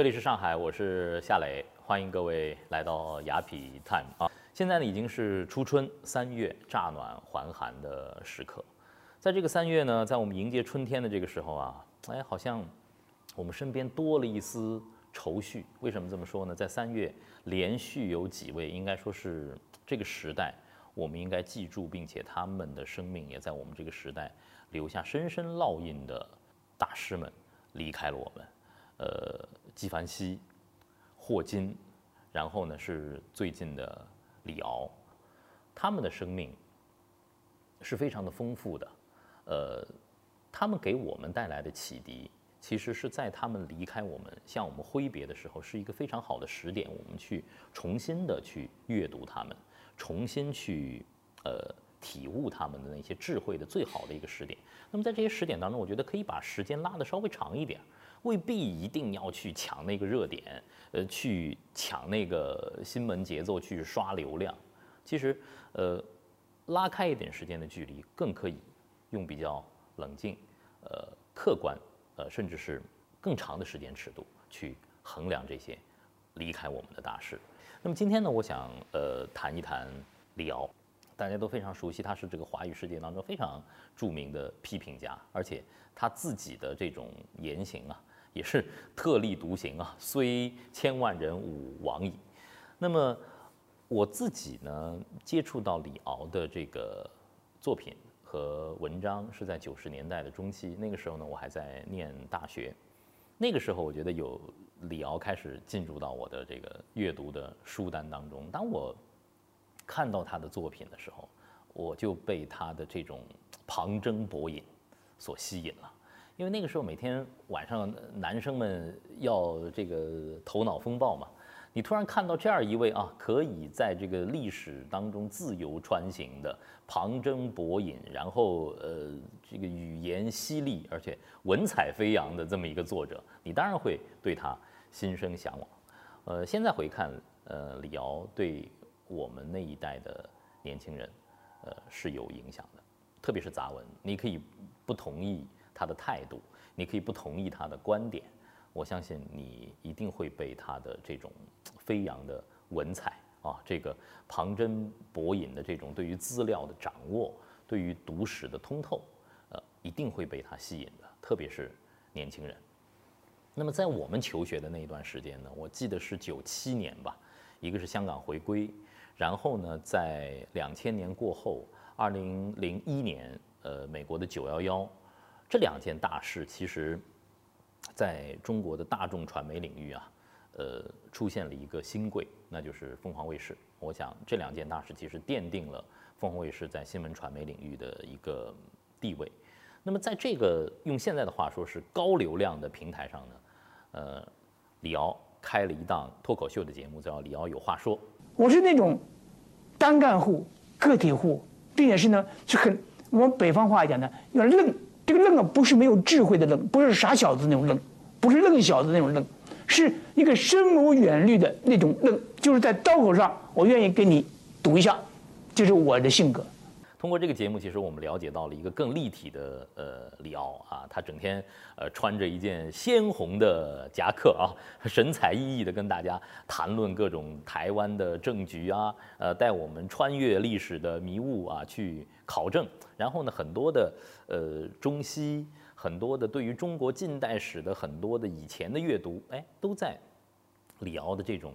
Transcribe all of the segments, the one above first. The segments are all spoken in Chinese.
这里是上海，我是夏磊，欢迎各位来到雅痞 Time 啊！现在呢已经是初春三月，乍暖还寒的时刻。在这个三月呢，在我们迎接春天的这个时候啊，哎，好像我们身边多了一丝愁绪。为什么这么说呢？在三月连续有几位，应该说是这个时代我们应该记住，并且他们的生命也在我们这个时代留下深深烙印的大师们离开了我们。呃，纪梵希、霍金，然后呢是最近的李敖，他们的生命是非常的丰富的。呃，他们给我们带来的启迪，其实是在他们离开我们、向我们挥别的时候，是一个非常好的时点，我们去重新的去阅读他们，重新去呃体悟他们的那些智慧的最好的一个时点。那么在这些时点当中，我觉得可以把时间拉得稍微长一点。未必一定要去抢那个热点，呃，去抢那个新闻节奏，去刷流量。其实，呃，拉开一点时间的距离，更可以用比较冷静、呃，客观，呃，甚至是更长的时间尺度去衡量这些离开我们的大事。那么今天呢，我想呃谈一谈李敖。大家都非常熟悉，他是这个华语世界当中非常著名的批评家，而且他自己的这种言行啊。也是特立独行啊，虽千万人吾往矣。那么我自己呢，接触到李敖的这个作品和文章是在九十年代的中期，那个时候呢，我还在念大学。那个时候，我觉得有李敖开始进入到我的这个阅读的书单当中。当我看到他的作品的时候，我就被他的这种旁征博引所吸引了。因为那个时候每天晚上男生们要这个头脑风暴嘛，你突然看到这样一位啊，可以在这个历史当中自由穿行的旁征博引，然后呃这个语言犀利而且文采飞扬的这么一个作者，你当然会对他心生向往。呃，现在回看，呃，李敖对我们那一代的年轻人，呃是有影响的，特别是杂文，你可以不同意。他的态度，你可以不同意他的观点，我相信你一定会被他的这种飞扬的文采啊，这个旁征博引的这种对于资料的掌握，对于读史的通透，呃，一定会被他吸引的，特别是年轻人。那么在我们求学的那一段时间呢，我记得是九七年吧，一个是香港回归，然后呢，在两千年过后，二零零一年，呃，美国的九幺幺。这两件大事，其实在中国的大众传媒领域啊，呃，出现了一个新贵，那就是凤凰卫视。我想这两件大事其实奠定了凤凰卫视在新闻传媒领域的一个地位。那么在这个用现在的话说是高流量的平台上呢，呃，李敖开了一档脱口秀的节目，叫《李敖有话说》。我是那种单干户、个体户，并且是呢，是很我们北方话讲的，要愣。这个愣啊，不是没有智慧的愣，不是傻小子那种愣，不是愣小子那种愣，是一个深谋远虑的那种愣，就是在刀口上，我愿意跟你赌一下，这是我的性格。通过这个节目，其实我们了解到了一个更立体的呃李敖啊，他整天呃穿着一件鲜红的夹克啊，神采奕奕的跟大家谈论各种台湾的政局啊，呃带我们穿越历史的迷雾啊去考证，然后呢很多的呃中西，很多的对于中国近代史的很多的以前的阅读，哎都在李敖的这种。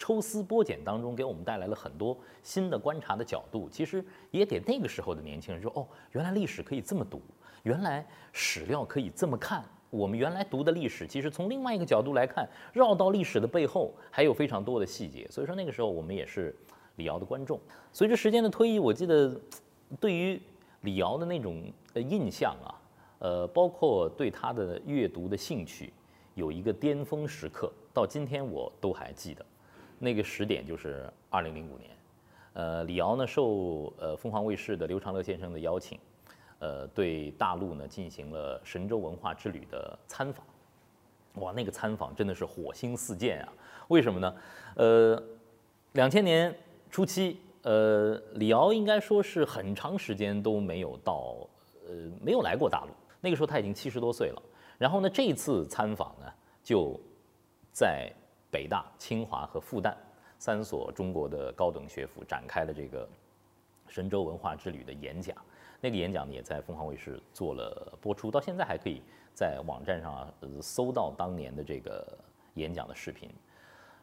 抽丝剥茧当中，给我们带来了很多新的观察的角度。其实也给那个时候的年轻人说：“哦，原来历史可以这么读，原来史料可以这么看。我们原来读的历史，其实从另外一个角度来看，绕到历史的背后还有非常多的细节。所以说那个时候我们也是李敖的观众。随着时间的推移，我记得对于李敖的那种印象啊，呃，包括对他的阅读的兴趣，有一个巅峰时刻，到今天我都还记得。”那个时点就是二零零五年，呃，李敖呢受呃凤凰卫视的刘长乐先生的邀请，呃，对大陆呢进行了神州文化之旅的参访，哇，那个参访真的是火星四溅啊！为什么呢？呃，两千年初期，呃，李敖应该说是很长时间都没有到，呃，没有来过大陆。那个时候他已经七十多岁了。然后呢，这次参访呢就。在北大、清华和复旦三所中国的高等学府展开了这个神州文化之旅的演讲。那个演讲呢，也在凤凰卫视做了播出，到现在还可以在网站上呃搜到当年的这个演讲的视频。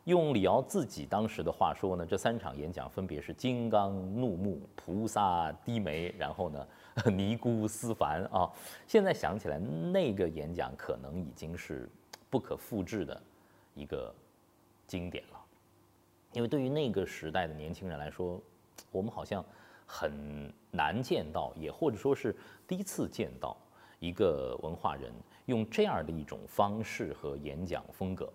用李敖自己当时的话说呢，这三场演讲分别是金刚怒目、菩萨低眉，然后呢 尼姑思凡啊。现在想起来，那个演讲可能已经是不可复制的一个经典了，因为对于那个时代的年轻人来说，我们好像很难见到，也或者说是第一次见到一个文化人用这样的一种方式和演讲风格，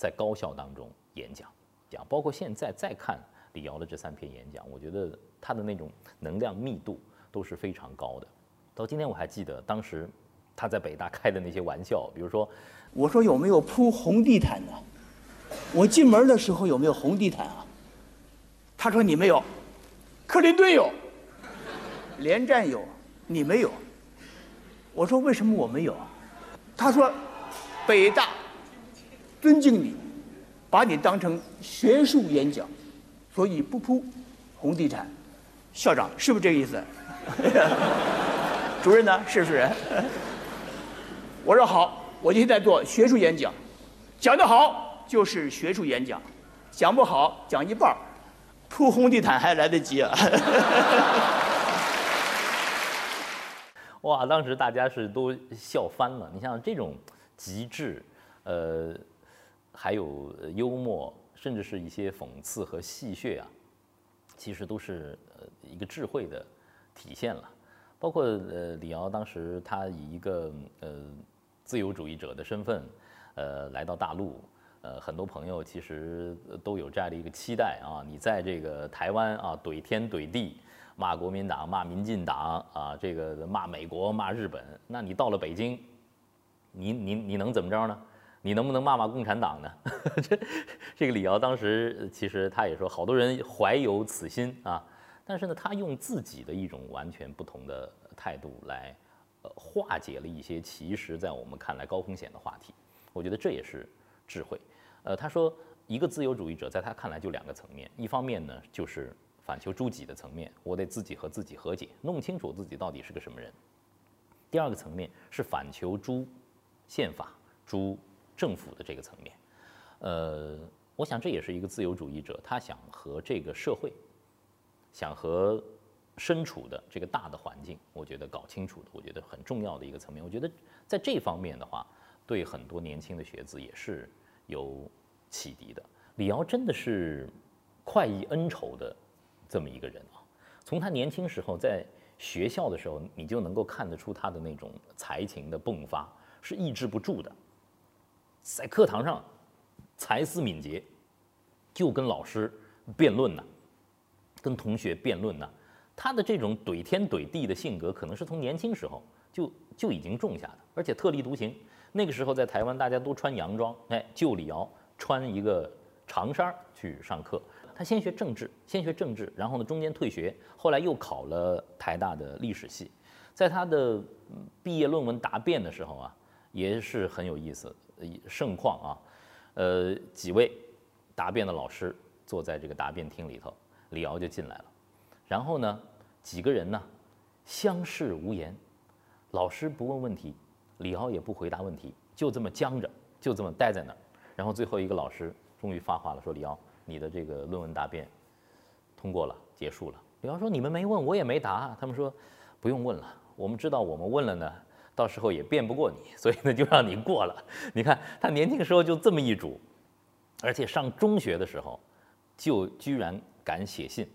在高校当中。演讲，讲包括现在再看李敖的这三篇演讲，我觉得他的那种能量密度都是非常高的。到今天我还记得当时他在北大开的那些玩笑，比如说，我说有没有铺红地毯呢？我进门的时候有没有红地毯啊？他说你没有，克林顿有，连战有，你没有。我说为什么我没有？他说，北大尊敬你。把你当成学术演讲，所以不铺红地毯。校长是不是这个意思？主任呢？是不是？我说好，我现在做学术演讲，讲得好就是学术演讲，讲不好讲一半铺红地毯还来得及啊！哇，当时大家是都笑翻了。你像这种极致，呃。还有幽默，甚至是一些讽刺和戏谑啊，其实都是呃一个智慧的体现了。包括呃李敖当时他以一个呃自由主义者的身份，呃来到大陆，呃很多朋友其实都有这样的一个期待啊，你在这个台湾啊怼天怼地，骂国民党骂民进党啊，这个骂美国骂日本，那你到了北京，你你你能怎么着呢？你能不能骂骂共产党呢？这这个李敖当时其实他也说，好多人怀有此心啊，但是呢，他用自己的一种完全不同的态度来，呃，化解了一些其实在我们看来高风险的话题。我觉得这也是智慧。呃，他说，一个自由主义者在他看来就两个层面，一方面呢就是反求诸己的层面，我得自己和自己和解，弄清楚自己到底是个什么人。第二个层面是反求诸宪法诸。政府的这个层面，呃，我想这也是一个自由主义者，他想和这个社会，想和身处的这个大的环境，我觉得搞清楚的，我觉得很重要的一个层面。我觉得在这方面的话，对很多年轻的学子也是有启迪的。李敖真的是快意恩仇的这么一个人啊！从他年轻时候在学校的时候，你就能够看得出他的那种才情的迸发，是抑制不住的。在课堂上，才思敏捷，就跟老师辩论呢，跟同学辩论呢。他的这种怼天怼地的性格，可能是从年轻时候就就已经种下的，而且特立独行。那个时候在台湾，大家都穿洋装，哎，就李敖穿一个长衫去上课。他先学政治，先学政治，然后呢中间退学，后来又考了台大的历史系。在他的毕业论文答辩的时候啊，也是很有意思。盛况啊，呃，几位答辩的老师坐在这个答辩厅里头，李敖就进来了。然后呢，几个人呢相视无言，老师不问问题，李敖也不回答问题，就这么僵着，就这么待在那儿。然后最后一个老师终于发话了，说：“李敖，你的这个论文答辩通过了，结束了。”李敖说：“你们没问，我也没答。”他们说：“不用问了，我们知道我们问了呢。”到时候也辩不过你，所以呢就让你过了。你看他年轻时候就这么一主，而且上中学的时候，就居然敢写信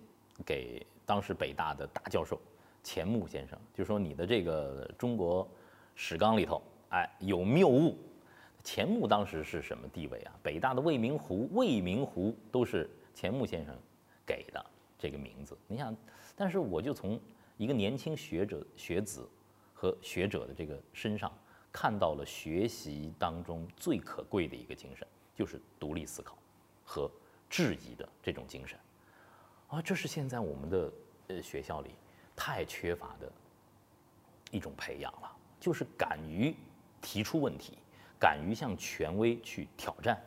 给当时北大的大教授钱穆先生，就说你的这个中国史纲里头，哎有谬误。钱穆当时是什么地位啊？北大的未名湖，未名湖都是钱穆先生给的这个名字。你想，但是我就从一个年轻学者学子。和学者的这个身上看到了学习当中最可贵的一个精神，就是独立思考和质疑的这种精神，啊，这是现在我们的呃学校里太缺乏的一种培养了，就是敢于提出问题，敢于向权威去挑战。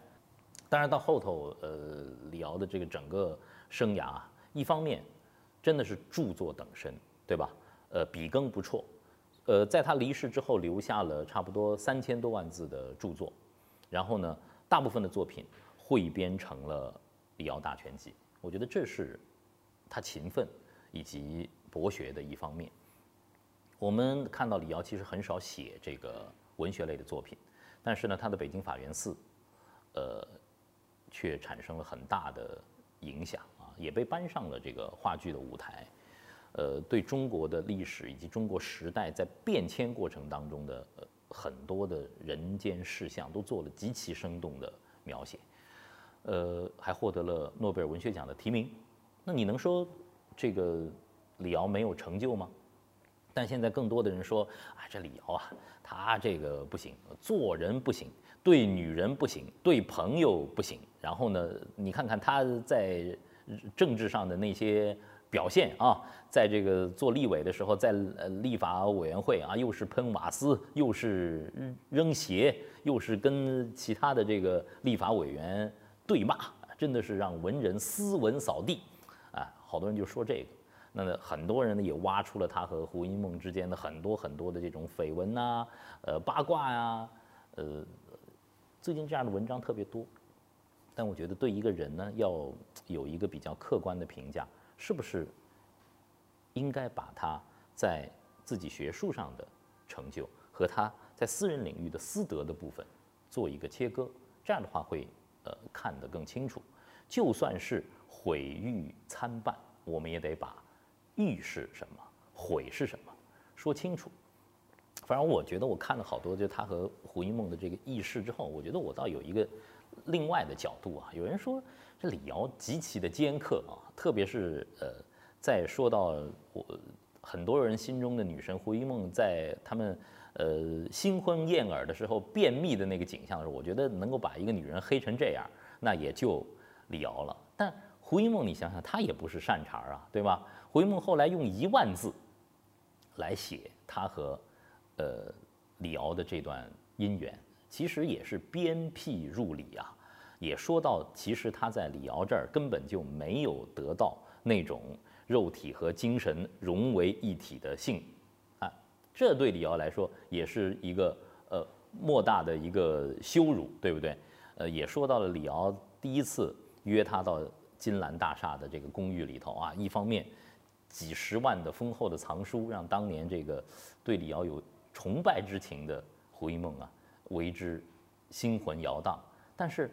当然到后头，呃，李敖的这个整个生涯啊，一方面真的是著作等身，对吧？呃，笔耕不辍，呃，在他离世之后留下了差不多三千多万字的著作，然后呢，大部分的作品汇编成了《李敖大全集》，我觉得这是他勤奋以及博学的一方面。我们看到李敖其实很少写这个文学类的作品，但是呢，他的《北京法源寺》，呃，却产生了很大的影响啊，也被搬上了这个话剧的舞台，呃，对中国的历史以及中国时代在变迁过程当中的呃很多的人间事项都做了极其生动的描写，呃，还获得了诺贝尔文学奖的提名。那你能说这个李敖没有成就吗？但现在更多的人说啊，这李敖啊，他这个不行，做人不行，对女人不行，对朋友不行。然后呢，你看看他在政治上的那些表现啊，在这个做立委的时候，在呃立法委员会啊，又是喷瓦斯，又是扔鞋，又是跟其他的这个立法委员对骂，真的是让文人斯文扫地啊！好多人就说这个。那很多人呢也挖出了他和胡因梦之间的很多很多的这种绯闻呐，呃八卦呀，呃，最近这样的文章特别多。但我觉得对一个人呢要有一个比较客观的评价，是不是应该把他在自己学术上的成就和他在私人领域的私德的部分做一个切割？这样的话会呃看得更清楚。就算是毁誉参半，我们也得把。义是什么？悔是什么？说清楚。反正我觉得，我看了好多，就他和胡因梦的这个轶事之后，我觉得我倒有一个另外的角度啊。有人说这李敖极其的尖刻啊，特别是呃，在说到我很多人心中的女神胡因梦在他们呃新婚燕尔的时候便秘的那个景象的时候，我觉得能够把一个女人黑成这样，那也就李敖了。但胡因梦，你想想，她也不是善茬啊，对吧？胡因梦后来用一万字来写他和呃李敖的这段姻缘，其实也是鞭辟入里啊，也说到其实他在李敖这儿根本就没有得到那种肉体和精神融为一体的性啊，这对李敖来说也是一个呃莫大的一个羞辱，对不对？呃，也说到了李敖第一次约他到金兰大厦的这个公寓里头啊，一方面。几十万的丰厚的藏书，让当年这个对李敖有崇拜之情的胡因梦啊，为之心魂摇荡。但是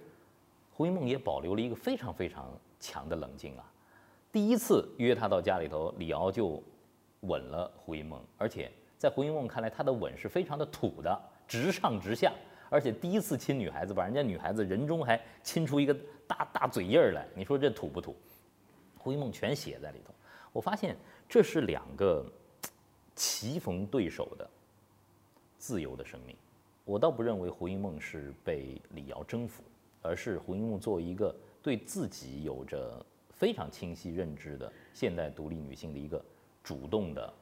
胡因梦也保留了一个非常非常强的冷静啊。第一次约他到家里头，李敖就吻了胡因梦，而且在胡因梦看来，他的吻是非常的土的，直上直下。而且第一次亲女孩子，把人家女孩子人中还亲出一个大大嘴印儿来，你说这土不土？胡因梦全写在里头。我发现这是两个棋逢对手的自由的生命。我倒不认为胡因梦是被李敖征服，而是胡因梦作为一个对自己有着非常清晰认知的现代独立女性的一个主动的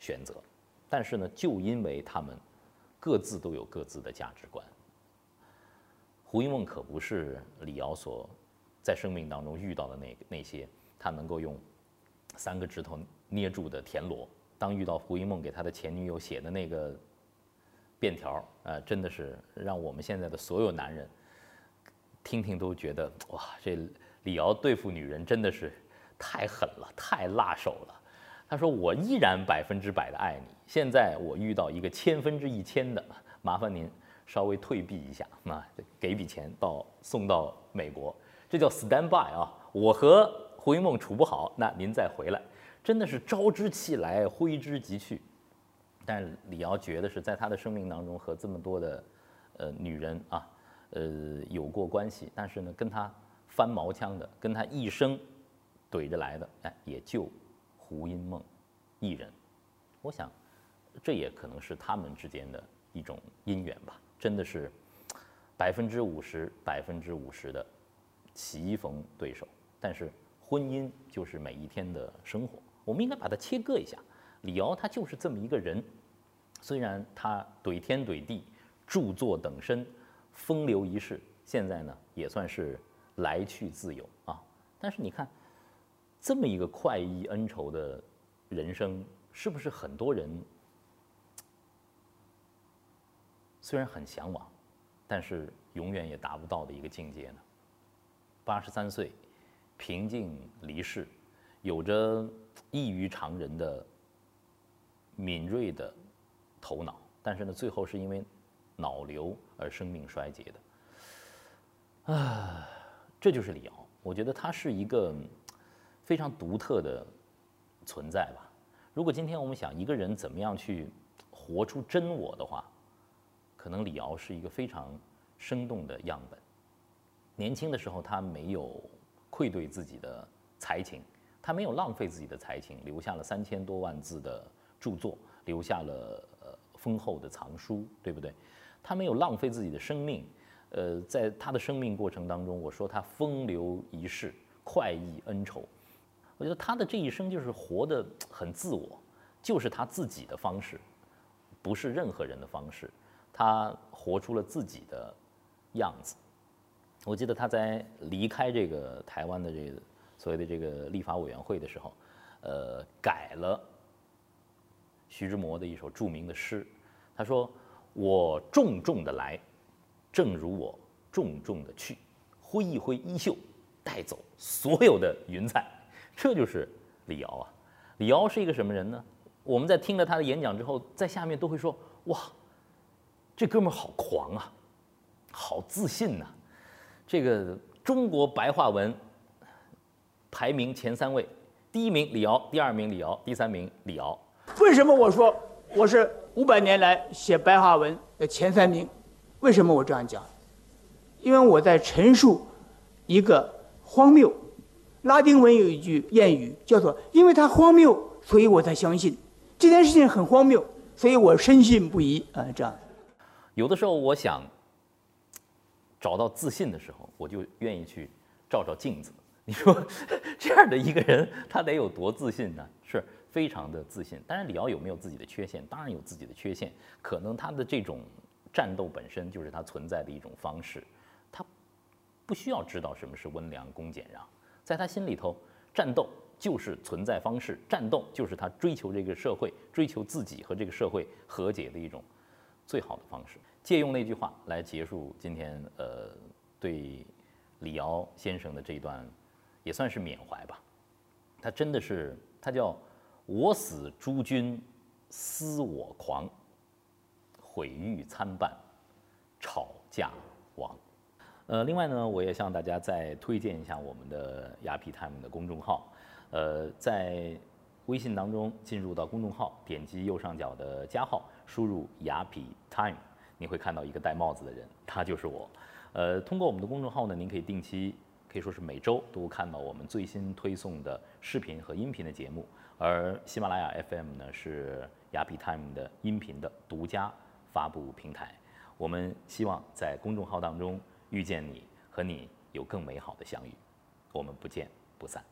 选择。但是呢，就因为他们各自都有各自的价值观，胡因梦可不是李敖所在生命当中遇到的那那些他能够用。三个指头捏住的田螺，当遇到胡因梦给他的前女友写的那个便条，呃，真的是让我们现在的所有男人听听都觉得哇，这李敖对付女人真的是太狠了，太辣手了。他说：“我依然百分之百的爱你，现在我遇到一个千分之一千的，麻烦您稍微退避一下，那给笔钱到送到美国，这叫 stand by 啊，我和。”胡因梦处不好，那您再回来，真的是招之即来，挥之即去。但李敖觉得是在他的生命当中和这么多的呃女人啊，呃有过关系，但是呢跟他翻毛枪的，跟他一生怼着来的，哎，也就胡因梦一人。我想这也可能是他们之间的一种姻缘吧，真的是百分之五十百分之五十的棋逢对手，但是。婚姻就是每一天的生活，我们应该把它切割一下。李敖他就是这么一个人，虽然他怼天怼地，著作等身，风流一世，现在呢也算是来去自由啊。但是你看，这么一个快意恩仇的人生，是不是很多人虽然很向往，但是永远也达不到的一个境界呢？八十三岁，平静离世，有着异于常人的敏锐的头脑，但是呢，最后是因为脑瘤而生命衰竭的。啊，这就是李敖。我觉得他是一个非常独特的存在吧。如果今天我们想一个人怎么样去活出真我的话，可能李敖是一个非常生动的样本。年轻的时候，他没有愧对自己的才情，他没有浪费自己的才情，留下了三千多万字的著作，留下了丰厚的藏书，对不对？他没有浪费自己的生命，呃，在他的生命过程当中，我说他风流一世，快意恩仇，我觉得他的这一生就是活得很自我，就是他自己的方式，不是任何人的方式，他活出了自己的样子。我记得他在离开这个台湾的这个所谓的这个立法委员会的时候，呃，改了徐志摩的一首著名的诗。他说：“我重重的来，正如我重重的去，挥一挥衣袖，带走所有的云彩。”这就是李敖啊。李敖是一个什么人呢？我们在听了他的演讲之后，在下面都会说：“哇，这哥们好狂啊，好自信呐。”这个中国白话文排名前三位，第一名李敖，第二名李敖，第三名李敖。为什么我说我是五百年来写白话文的前三名？为什么我这样讲？因为我在陈述一个荒谬。拉丁文有一句谚语叫做“因为它荒谬，所以我才相信这件事情很荒谬，所以我深信不疑”。啊，这样。有的时候我想。找到自信的时候，我就愿意去照照镜子。你说 这样的一个人，他得有多自信呢？是非常的自信。当然，李敖有没有自己的缺陷？当然有自己的缺陷。可能他的这种战斗本身就是他存在的一种方式。他不需要知道什么是温良恭俭让，在他心里头，战斗就是存在方式，战斗就是他追求这个社会、追求自己和这个社会和解的一种最好的方式。借用那句话来结束今天，呃，对李敖先生的这一段，也算是缅怀吧。他真的是，他叫我死诸君思我狂，毁誉参半，吵架亡。呃，另外呢，我也向大家再推荐一下我们的雅痞 time 的公众号。呃，在微信当中进入到公众号，点击右上角的加号，输入雅痞 time。你会看到一个戴帽子的人，他就是我。呃，通过我们的公众号呢，您可以定期，可以说是每周都看到我们最新推送的视频和音频的节目。而喜马拉雅 FM 呢，是雅痞 Time 的音频的独家发布平台。我们希望在公众号当中遇见你，和你有更美好的相遇。我们不见不散。